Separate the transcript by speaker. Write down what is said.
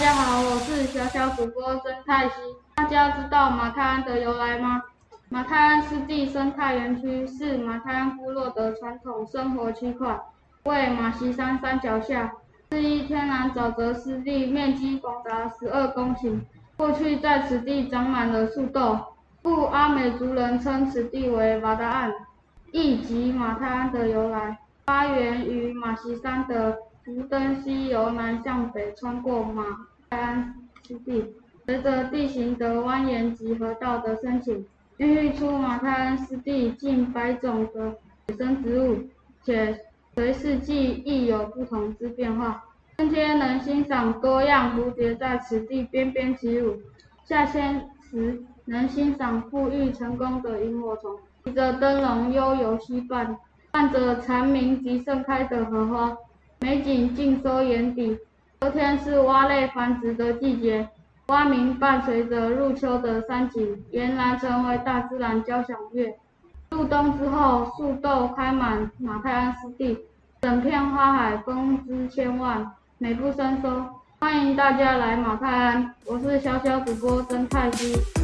Speaker 1: 大家好，我是小小主播曾泰熙。大家知道马泰安的由来吗？马泰安湿地生态园区是马泰安部落的传统生活区块，位于马西山山脚下，是一天然沼泽湿地，面积广达十二公顷。过去在此地长满了树豆，故阿美族人称此地为马达岸，亦即马泰安的由来。发源于马锡山的福登溪由南向北穿过马安湿地，随着地形的蜿蜒及河道的深浅，孕育出马泰安湿地近百种的野生植物，且随四季亦有不同之变化。春天能欣赏多样蝴蝶在此地翩翩起舞，夏天时能欣赏富裕成功的萤火虫，提着灯笼悠游溪畔，伴着蝉鸣及盛开的荷花，美景尽收眼底。秋天是蛙类繁殖的季节，蛙鸣伴随着入秋的山景，俨然成为大自然交响乐。入冬之后，树豆开满马泰安湿地，整片花海风姿千万。美不胜收，欢迎大家来马泰安，我是小小主播曾泰熙。